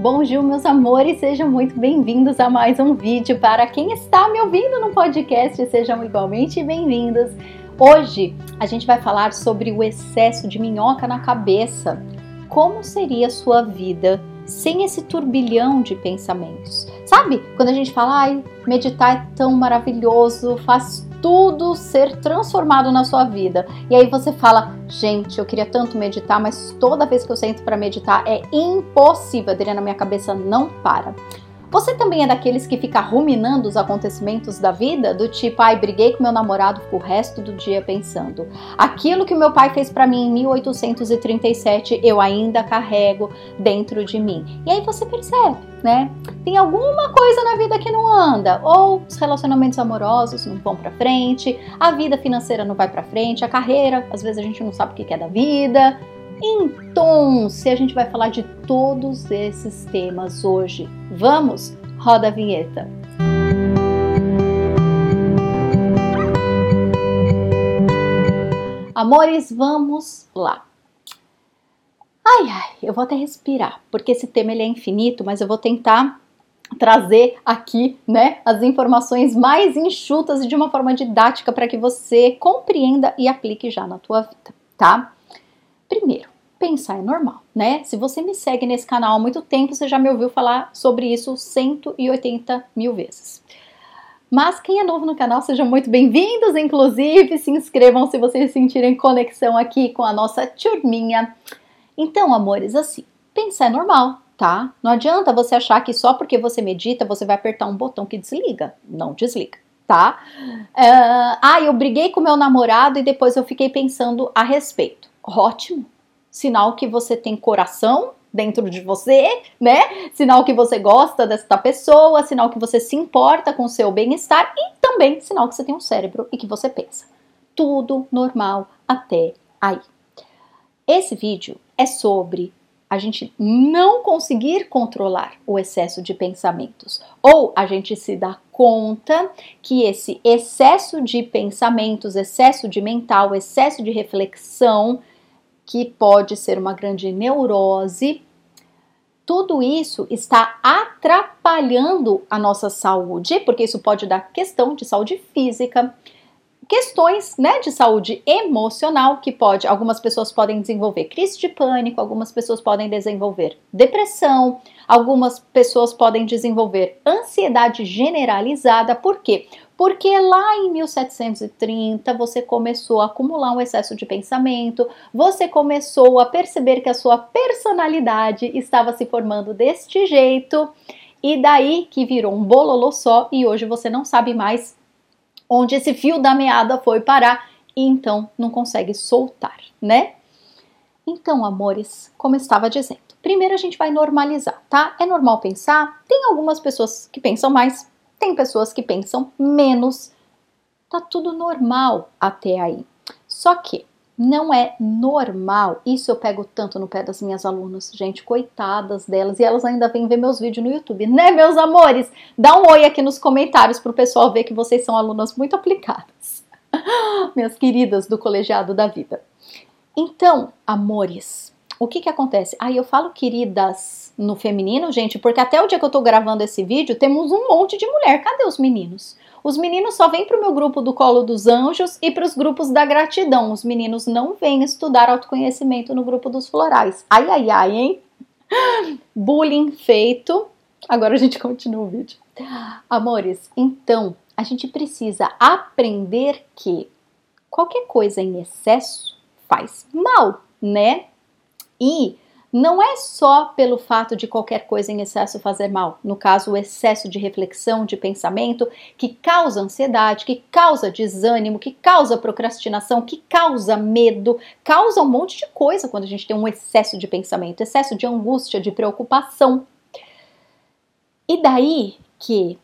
Bom dia, meus amores, sejam muito bem-vindos a mais um vídeo. Para quem está me ouvindo no podcast, sejam igualmente bem-vindos. Hoje a gente vai falar sobre o excesso de minhoca na cabeça. Como seria a sua vida sem esse turbilhão de pensamentos? Sabe, quando a gente fala, ai, meditar é tão maravilhoso, faz tudo ser transformado na sua vida. E aí você fala, gente, eu queria tanto meditar, mas toda vez que eu sento para meditar é impossível, Adriana, minha cabeça não para. Você também é daqueles que fica ruminando os acontecimentos da vida, do tipo, ai, briguei com meu namorado o resto do dia pensando. Aquilo que meu pai fez para mim em 1837, eu ainda carrego dentro de mim. E aí você percebe, né? Tem alguma coisa na vida que não anda, ou os relacionamentos amorosos não vão para frente, a vida financeira não vai para frente, a carreira, às vezes a gente não sabe o que é da vida. Então, se a gente vai falar de todos esses temas hoje, vamos? Roda a vinheta. Amores, vamos lá. Ai, ai, eu vou até respirar, porque esse tema ele é infinito, mas eu vou tentar trazer aqui, né, as informações mais enxutas e de uma forma didática para que você compreenda e aplique já na tua vida, tá? Primeiro, pensar é normal, né? Se você me segue nesse canal há muito tempo, você já me ouviu falar sobre isso 180 mil vezes. Mas quem é novo no canal, sejam muito bem-vindos, inclusive se inscrevam se vocês sentirem conexão aqui com a nossa turminha. Então, amores, assim, pensar é normal, tá? Não adianta você achar que só porque você medita você vai apertar um botão que desliga. Não desliga, tá? Uh, ah, eu briguei com meu namorado e depois eu fiquei pensando a respeito. Ótimo, sinal que você tem coração dentro de você, né? Sinal que você gosta desta pessoa, sinal que você se importa com o seu bem-estar e também sinal que você tem um cérebro e que você pensa. Tudo normal até aí. Esse vídeo é sobre a gente não conseguir controlar o excesso de pensamentos ou a gente se dá conta que esse excesso de pensamentos, excesso de mental, excesso de reflexão que pode ser uma grande neurose. Tudo isso está atrapalhando a nossa saúde, porque isso pode dar questão de saúde física, questões né, de saúde emocional que pode, algumas pessoas podem desenvolver crise de pânico, algumas pessoas podem desenvolver depressão, algumas pessoas podem desenvolver ansiedade generalizada, por quê? Porque lá em 1730 você começou a acumular um excesso de pensamento, você começou a perceber que a sua personalidade estava se formando deste jeito, e daí que virou um bololô só e hoje você não sabe mais onde esse fio da meada foi parar e então não consegue soltar, né? Então, amores, como estava dizendo, primeiro a gente vai normalizar, tá? É normal pensar, tem algumas pessoas que pensam mais, tem pessoas que pensam menos. Tá tudo normal até aí. Só que não é normal. Isso eu pego tanto no pé das minhas alunas, gente, coitadas delas, e elas ainda vêm ver meus vídeos no YouTube, né, meus amores? Dá um oi aqui nos comentários pro pessoal ver que vocês são alunas muito aplicadas. Minhas queridas do colegiado da vida. Então, amores, o que que acontece? Aí eu falo queridas no feminino, gente, porque até o dia que eu tô gravando esse vídeo, temos um monte de mulher. Cadê os meninos? Os meninos só vêm pro meu grupo do Colo dos Anjos e para os grupos da gratidão. Os meninos não vêm estudar autoconhecimento no grupo dos florais. Ai, ai, ai, hein? Bullying feito. Agora a gente continua o vídeo. Amores, então a gente precisa aprender que qualquer coisa em excesso faz mal, né? E não é só pelo fato de qualquer coisa em excesso fazer mal, no caso, o excesso de reflexão, de pensamento, que causa ansiedade, que causa desânimo, que causa procrastinação, que causa medo, causa um monte de coisa quando a gente tem um excesso de pensamento, excesso de angústia, de preocupação. E daí que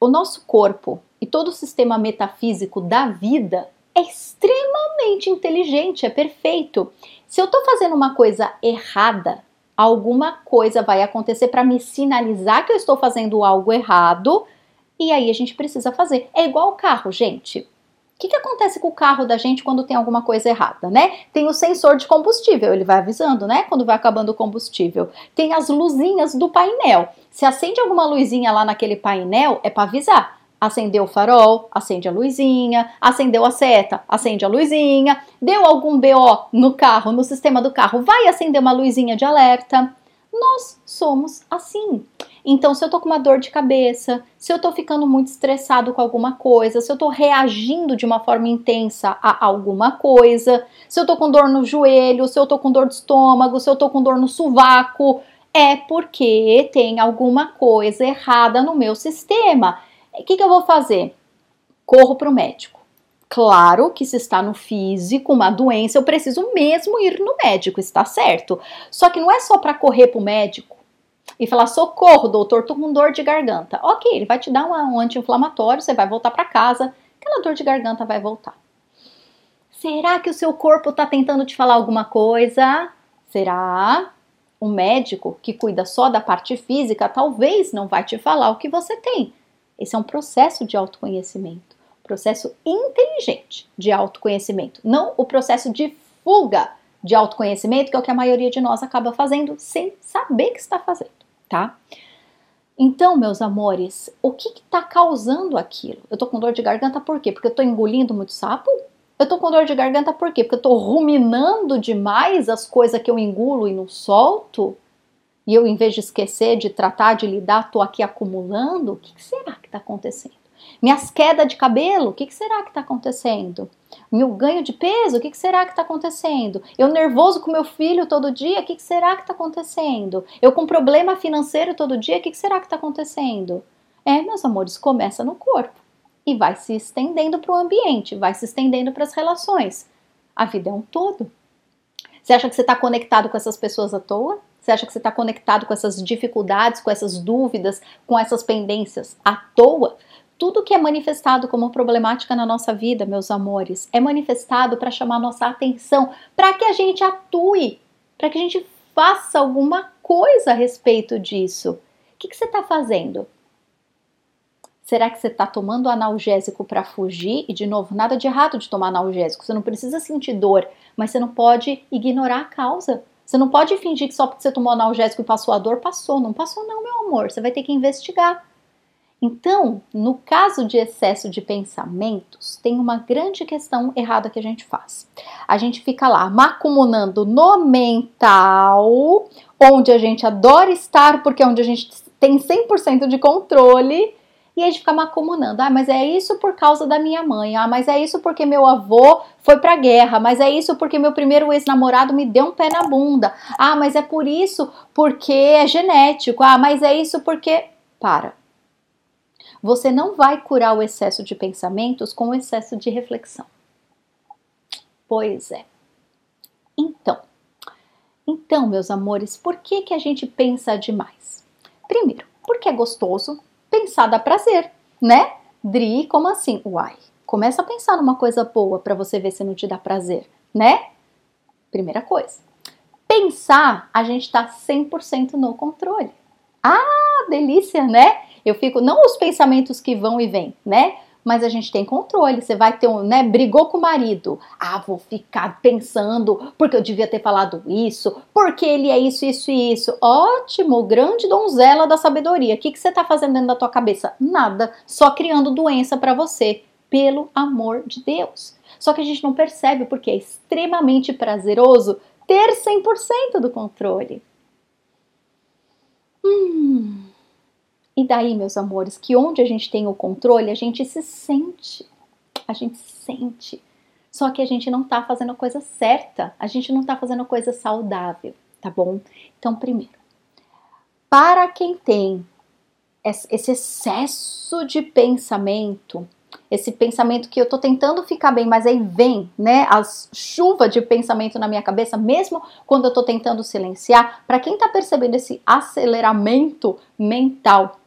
o nosso corpo e todo o sistema metafísico da vida é extremamente inteligente, é perfeito. Se eu estou fazendo uma coisa errada, alguma coisa vai acontecer para me sinalizar que eu estou fazendo algo errado e aí a gente precisa fazer. É igual o carro, gente. que, que acontece com o carro da gente quando tem alguma coisa errada, né? Tem o sensor de combustível, ele vai avisando, né? Quando vai acabando o combustível. Tem as luzinhas do painel. Se acende alguma luzinha lá naquele painel, é para avisar. Acendeu o farol, acende a luzinha, acendeu a seta, acende a luzinha, deu algum BO no carro, no sistema do carro, vai acender uma luzinha de alerta. Nós somos assim. Então, se eu tô com uma dor de cabeça, se eu tô ficando muito estressado com alguma coisa, se eu tô reagindo de uma forma intensa a alguma coisa, se eu tô com dor no joelho, se eu tô com dor de estômago, se eu tô com dor no sovaco, é porque tem alguma coisa errada no meu sistema. O que, que eu vou fazer? Corro para o médico. Claro que se está no físico, uma doença, eu preciso mesmo ir no médico, está certo. Só que não é só para correr para o médico e falar: socorro, doutor, tô com dor de garganta. Ok, ele vai te dar um anti-inflamatório, você vai voltar para casa, aquela dor de garganta vai voltar. Será que o seu corpo está tentando te falar alguma coisa? Será? O médico que cuida só da parte física talvez não vai te falar o que você tem. Esse é um processo de autoconhecimento, processo inteligente de autoconhecimento, não o processo de fuga de autoconhecimento, que é o que a maioria de nós acaba fazendo sem saber que está fazendo, tá? Então, meus amores, o que está causando aquilo? Eu tô com dor de garganta por quê? Porque eu tô engolindo muito sapo? Eu tô com dor de garganta por quê? Porque eu tô ruminando demais as coisas que eu engulo e não solto? E eu, em vez de esquecer, de tratar, de lidar, tô aqui acumulando? O que, que será que está acontecendo? Minhas quedas de cabelo, o que, que será que está acontecendo? Meu ganho de peso, o que, que será que está acontecendo? Eu nervoso com meu filho todo dia, o que, que será que está acontecendo? Eu com problema financeiro todo dia, o que, que será que está acontecendo? É, meus amores, começa no corpo e vai se estendendo para o ambiente, vai se estendendo para as relações. A vida é um todo. Você acha que você está conectado com essas pessoas à toa? Você acha que você está conectado com essas dificuldades, com essas dúvidas, com essas pendências à toa? Tudo que é manifestado como problemática na nossa vida, meus amores, é manifestado para chamar nossa atenção, para que a gente atue, para que a gente faça alguma coisa a respeito disso. O que, que você está fazendo? Será que você está tomando analgésico para fugir? E de novo, nada de errado de tomar analgésico. Você não precisa sentir dor, mas você não pode ignorar a causa. Você não pode fingir que só porque você tomou analgésico e passou a dor, passou. Não passou, não, meu amor. Você vai ter que investigar. Então, no caso de excesso de pensamentos, tem uma grande questão errada que a gente faz. A gente fica lá macumunando no mental, onde a gente adora estar, porque é onde a gente tem 100% de controle, e a gente fica macumunando. Ah, mas é isso por causa da minha mãe. Ah, mas é isso porque meu avô foi pra guerra. Mas é isso porque meu primeiro ex-namorado me deu um pé na bunda. Ah, mas é por isso porque é genético. Ah, mas é isso porque. Para você não vai curar o excesso de pensamentos com o excesso de reflexão. Pois é. Então, então, meus amores, por que que a gente pensa demais? Primeiro, porque é gostoso, pensar dá prazer, né? Dri, como assim? Uai, começa a pensar numa coisa boa para você ver se não te dá prazer, né? Primeira coisa. Pensar, a gente tá 100% no controle. Ah, delícia, né? Eu fico, não os pensamentos que vão e vêm, né? Mas a gente tem controle. Você vai ter um, né? Brigou com o marido. Ah, vou ficar pensando porque eu devia ter falado isso, porque ele é isso, isso e isso. Ótimo, grande donzela da sabedoria. O que, que você tá fazendo dentro da tua cabeça? Nada, só criando doença para você. Pelo amor de Deus. Só que a gente não percebe porque é extremamente prazeroso ter 100% do controle. Hum. E daí, meus amores, que onde a gente tem o controle, a gente se sente. A gente sente. Só que a gente não tá fazendo a coisa certa, a gente não tá fazendo a coisa saudável, tá bom? Então, primeiro, para quem tem esse excesso de pensamento, esse pensamento que eu tô tentando ficar bem, mas aí vem, né, as chuva de pensamento na minha cabeça, mesmo quando eu tô tentando silenciar, para quem tá percebendo esse aceleramento mental,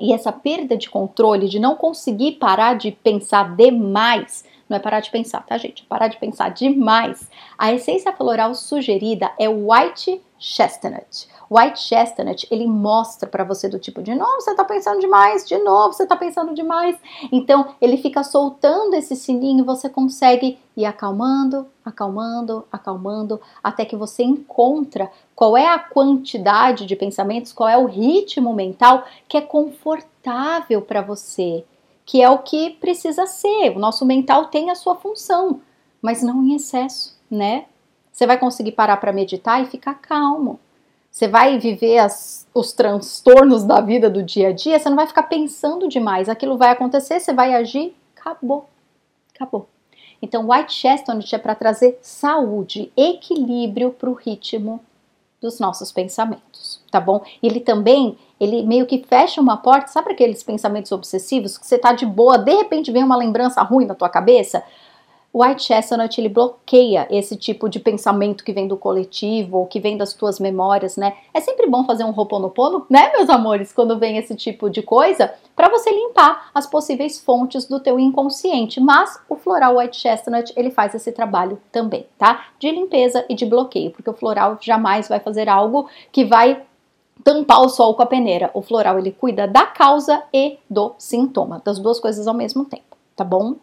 e essa perda de controle, de não conseguir parar de pensar demais, não é parar de pensar, tá, gente? É parar de pensar demais. A essência floral sugerida é White chestnut. White chestnut, ele mostra para você do tipo de novo, você tá pensando demais, de novo, você tá pensando demais. Então, ele fica soltando esse sininho você consegue ir acalmando, acalmando, acalmando, até que você encontra qual é a quantidade de pensamentos, qual é o ritmo mental que é confortável para você, que é o que precisa ser. O nosso mental tem a sua função, mas não em excesso, né? Você vai conseguir parar para meditar e ficar calmo. Você vai viver as, os transtornos da vida do dia a dia, você não vai ficar pensando demais. Aquilo vai acontecer, você vai agir, acabou. Acabou. Então, White Chestnut é para trazer saúde, equilíbrio para o ritmo dos nossos pensamentos, tá bom? Ele também, ele meio que fecha uma porta, sabe aqueles pensamentos obsessivos que você tá de boa, de repente vem uma lembrança ruim na tua cabeça? O White Chestnut ele bloqueia esse tipo de pensamento que vem do coletivo ou que vem das tuas memórias, né? É sempre bom fazer um roponopono, né, meus amores, quando vem esse tipo de coisa, para você limpar as possíveis fontes do teu inconsciente. Mas o floral White Chestnut ele faz esse trabalho também, tá? De limpeza e de bloqueio, porque o floral jamais vai fazer algo que vai tampar o sol com a peneira. O floral ele cuida da causa e do sintoma, das duas coisas ao mesmo tempo, tá bom?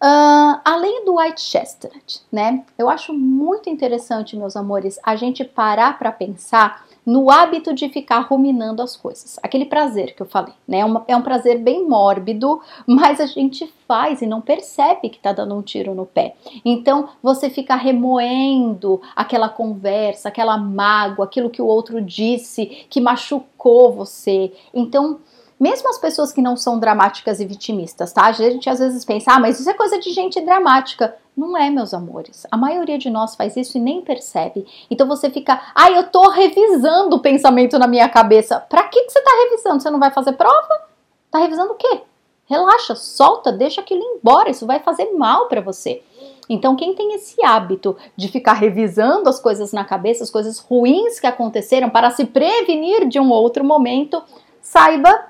Uh, além do White Chestnut, né? Eu acho muito interessante, meus amores, a gente parar para pensar no hábito de ficar ruminando as coisas. Aquele prazer que eu falei, né? É, uma, é um prazer bem mórbido, mas a gente faz e não percebe que tá dando um tiro no pé. Então você fica remoendo aquela conversa, aquela mágoa, aquilo que o outro disse que machucou você. Então mesmo as pessoas que não são dramáticas e vitimistas, tá? A gente às vezes pensa, ah, mas isso é coisa de gente dramática. Não é, meus amores. A maioria de nós faz isso e nem percebe. Então você fica, ah, eu tô revisando o pensamento na minha cabeça. Pra que, que você tá revisando? Você não vai fazer prova? Tá revisando o quê? Relaxa, solta, deixa aquilo embora. Isso vai fazer mal para você. Então, quem tem esse hábito de ficar revisando as coisas na cabeça, as coisas ruins que aconteceram, para se prevenir de um outro momento, saiba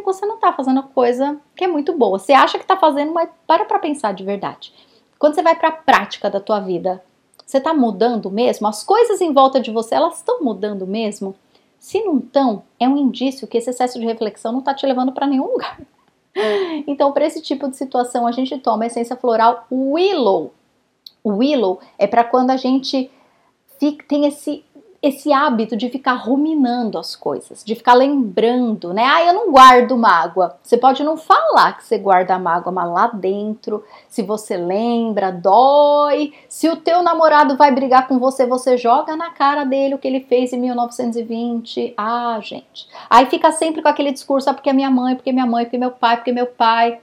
que você não está fazendo coisa que é muito boa. Você acha que está fazendo, mas para para pensar de verdade. Quando você vai para a prática da tua vida, você está mudando mesmo? As coisas em volta de você, elas estão mudando mesmo? Se não estão, é um indício que esse excesso de reflexão não está te levando para nenhum lugar. Então, para esse tipo de situação, a gente toma a essência floral Willow. O Willow é para quando a gente fica, tem esse esse hábito de ficar ruminando as coisas, de ficar lembrando, né? Ah, eu não guardo mágoa. Você pode não falar que você guarda mágoa, mas lá dentro, se você lembra, dói. Se o teu namorado vai brigar com você, você joga na cara dele o que ele fez em 1920. Ah, gente. Aí fica sempre com aquele discurso, ah, porque é minha mãe, porque é minha mãe, porque é meu pai, porque é meu pai.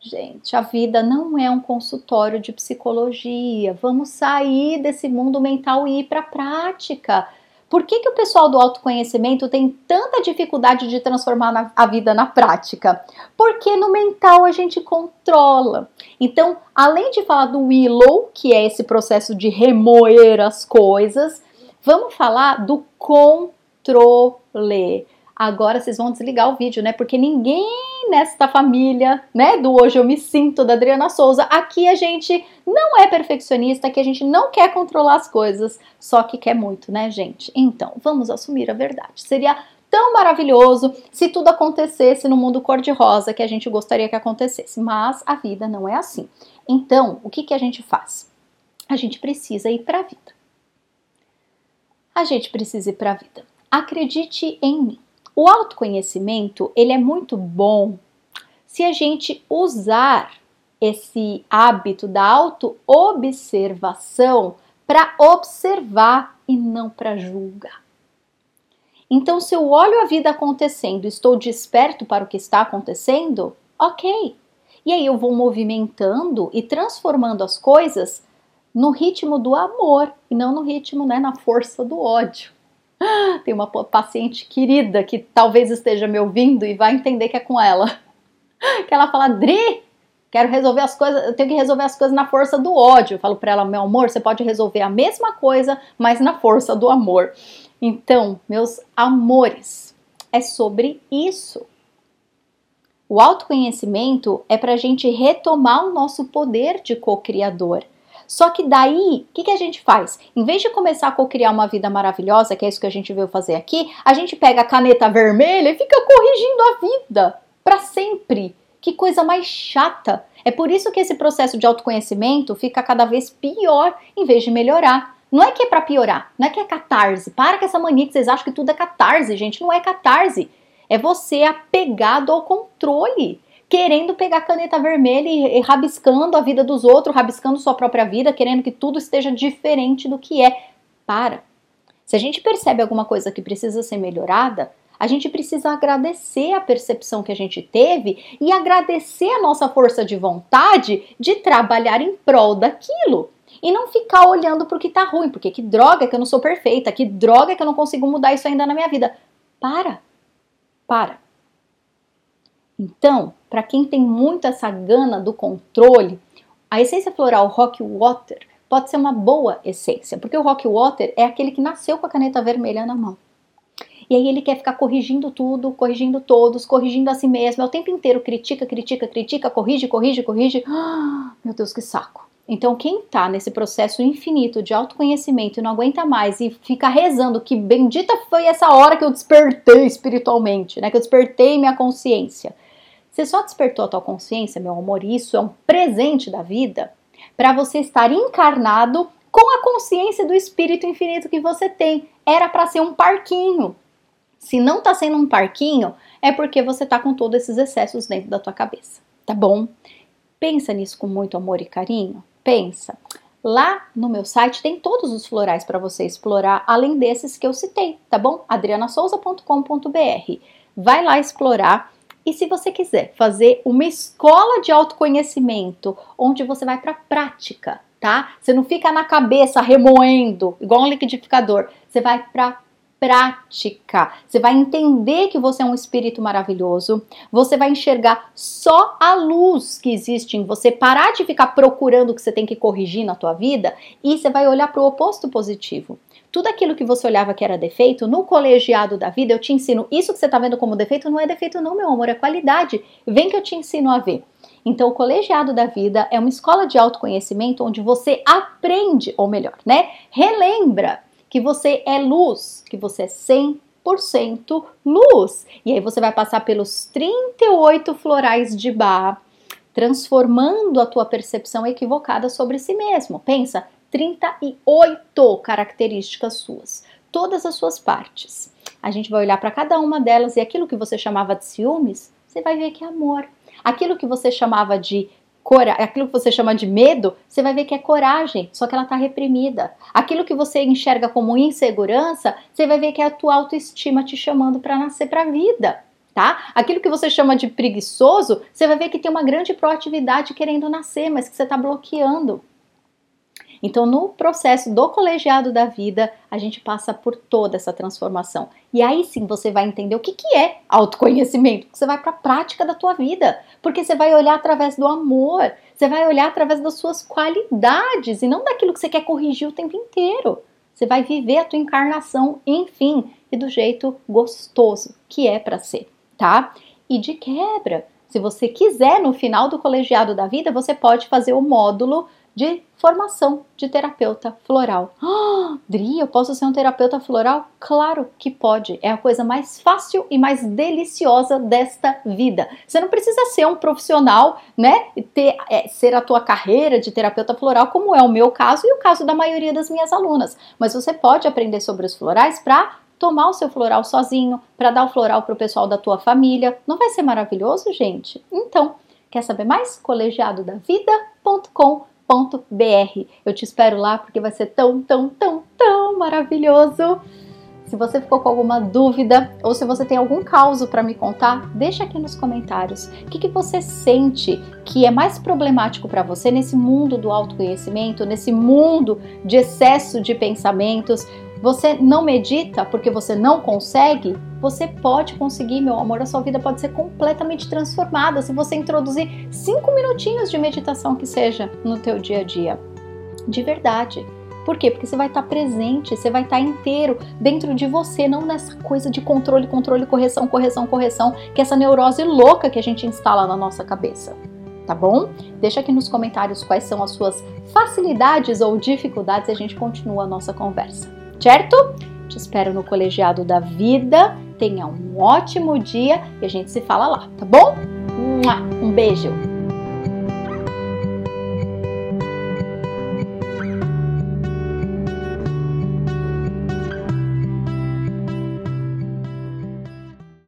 Gente, a vida não é um consultório de psicologia. Vamos sair desse mundo mental e ir para a prática. Por que, que o pessoal do autoconhecimento tem tanta dificuldade de transformar na, a vida na prática? Porque no mental a gente controla. Então, além de falar do willow, que é esse processo de remoer as coisas, vamos falar do controle. Agora vocês vão desligar o vídeo, né? Porque ninguém nesta família, né, do Hoje Eu Me Sinto, da Adriana Souza, aqui a gente não é perfeccionista, que a gente não quer controlar as coisas, só que quer muito, né, gente? Então, vamos assumir a verdade. Seria tão maravilhoso se tudo acontecesse no mundo cor-de-rosa que a gente gostaria que acontecesse, mas a vida não é assim. Então, o que, que a gente faz? A gente precisa ir para a vida. A gente precisa ir para a vida. Acredite em mim. O autoconhecimento, ele é muito bom se a gente usar esse hábito da auto-observação para observar e não para julgar. Então, se eu olho a vida acontecendo, estou desperto para o que está acontecendo, ok. E aí eu vou movimentando e transformando as coisas no ritmo do amor e não no ritmo, né, na força do ódio. Tem uma paciente querida que talvez esteja me ouvindo e vai entender que é com ela. Que ela fala, Dri, quero resolver as coisas, eu tenho que resolver as coisas na força do ódio. Eu falo para ela, meu amor, você pode resolver a mesma coisa, mas na força do amor. Então, meus amores, é sobre isso. O autoconhecimento é para a gente retomar o nosso poder de co-criador. Só que daí, o que, que a gente faz? Em vez de começar a co-criar uma vida maravilhosa, que é isso que a gente veio fazer aqui, a gente pega a caneta vermelha e fica corrigindo a vida para sempre. Que coisa mais chata. É por isso que esse processo de autoconhecimento fica cada vez pior em vez de melhorar. Não é que é para piorar, não é que é catarse. Para com essa mania que vocês acham que tudo é catarse, gente. Não é catarse. É você apegado ao controle, querendo pegar caneta vermelha e, e rabiscando a vida dos outros, rabiscando sua própria vida, querendo que tudo esteja diferente do que é. Para. Se a gente percebe alguma coisa que precisa ser melhorada, a gente precisa agradecer a percepção que a gente teve e agradecer a nossa força de vontade de trabalhar em prol daquilo. E não ficar olhando para o que está ruim, porque que droga que eu não sou perfeita, que droga que eu não consigo mudar isso ainda na minha vida. Para, para. Então, para quem tem muito essa gana do controle, a essência floral Rock Water pode ser uma boa essência, porque o Rock Water é aquele que nasceu com a caneta vermelha na mão. E aí ele quer ficar corrigindo tudo, corrigindo todos, corrigindo a si mesmo. É o tempo inteiro critica, critica, critica, corrige, corrige, corrige. Ah, meu Deus, que saco. Então, quem está nesse processo infinito de autoconhecimento e não aguenta mais e fica rezando que bendita foi essa hora que eu despertei espiritualmente, né? Que eu despertei minha consciência. Você só despertou a tua consciência, meu amor, e isso é um presente da vida para você estar encarnado com a consciência do espírito infinito que você tem. Era para ser um parquinho. Se não está sendo um parquinho, é porque você está com todos esses excessos dentro da tua cabeça, tá bom? Pensa nisso com muito amor e carinho. Pensa. Lá no meu site tem todos os florais para você explorar, além desses que eu citei, tá bom? adrianasouza.com.br. Vai lá explorar. E se você quiser fazer uma escola de autoconhecimento, onde você vai para prática, tá? Você não fica na cabeça remoendo, igual um liquidificador. Você vai para prática. Você vai entender que você é um espírito maravilhoso. Você vai enxergar só a luz que existe em você, parar de ficar procurando o que você tem que corrigir na tua vida e você vai olhar para o oposto positivo. Tudo aquilo que você olhava que era defeito, no colegiado da vida eu te ensino. Isso que você está vendo como defeito não é defeito, não, meu amor, é qualidade. Vem que eu te ensino a ver. Então, o colegiado da vida é uma escola de autoconhecimento onde você aprende, ou melhor, né? Relembra que você é luz, que você é 100% luz. E aí você vai passar pelos 38 florais de Bach, transformando a tua percepção equivocada sobre si mesmo. Pensa, 38 características suas, todas as suas partes. A gente vai olhar para cada uma delas e aquilo que você chamava de ciúmes, você vai ver que é amor. Aquilo que você chamava de cora aquilo que você chama de medo, você vai ver que é coragem, só que ela está reprimida. Aquilo que você enxerga como insegurança, você vai ver que é a tua autoestima te chamando para nascer para a vida. Tá? Aquilo que você chama de preguiçoso, você vai ver que tem uma grande proatividade querendo nascer, mas que você está bloqueando. Então, no processo do colegiado da vida, a gente passa por toda essa transformação. E aí sim você vai entender o que, que é autoconhecimento. Você vai para a prática da tua vida, porque você vai olhar através do amor, você vai olhar através das suas qualidades e não daquilo que você quer corrigir o tempo inteiro. Você vai viver a tua encarnação, enfim, e do jeito gostoso que é para ser, tá? E de quebra, se você quiser no final do colegiado da vida, você pode fazer o módulo de formação de terapeuta floral. Ah, Dri, eu posso ser um terapeuta floral? Claro que pode. É a coisa mais fácil e mais deliciosa desta vida. Você não precisa ser um profissional, né? Ter, é, ser a tua carreira de terapeuta floral, como é o meu caso e o caso da maioria das minhas alunas. Mas você pode aprender sobre os florais para tomar o seu floral sozinho, para dar o floral para o pessoal da tua família. Não vai ser maravilhoso, gente? Então, quer saber mais? colegiadodavida.com br. Eu te espero lá porque vai ser tão, tão, tão, tão maravilhoso. Se você ficou com alguma dúvida ou se você tem algum caso para me contar, deixa aqui nos comentários. O que, que você sente que é mais problemático para você nesse mundo do autoconhecimento, nesse mundo de excesso de pensamentos? Você não medita porque você não consegue? Você pode conseguir, meu amor, a sua vida pode ser completamente transformada se você introduzir cinco minutinhos de meditação que seja no teu dia a dia. De verdade. Por quê? Porque você vai estar presente, você vai estar inteiro dentro de você, não nessa coisa de controle, controle, correção, correção, correção, que é essa neurose louca que a gente instala na nossa cabeça. tá bom? Deixa aqui nos comentários quais são as suas facilidades ou dificuldades e a gente continua a nossa conversa, certo? Te espero no Colegiado da Vida. Tenha um ótimo dia e a gente se fala lá, tá bom? Um beijo!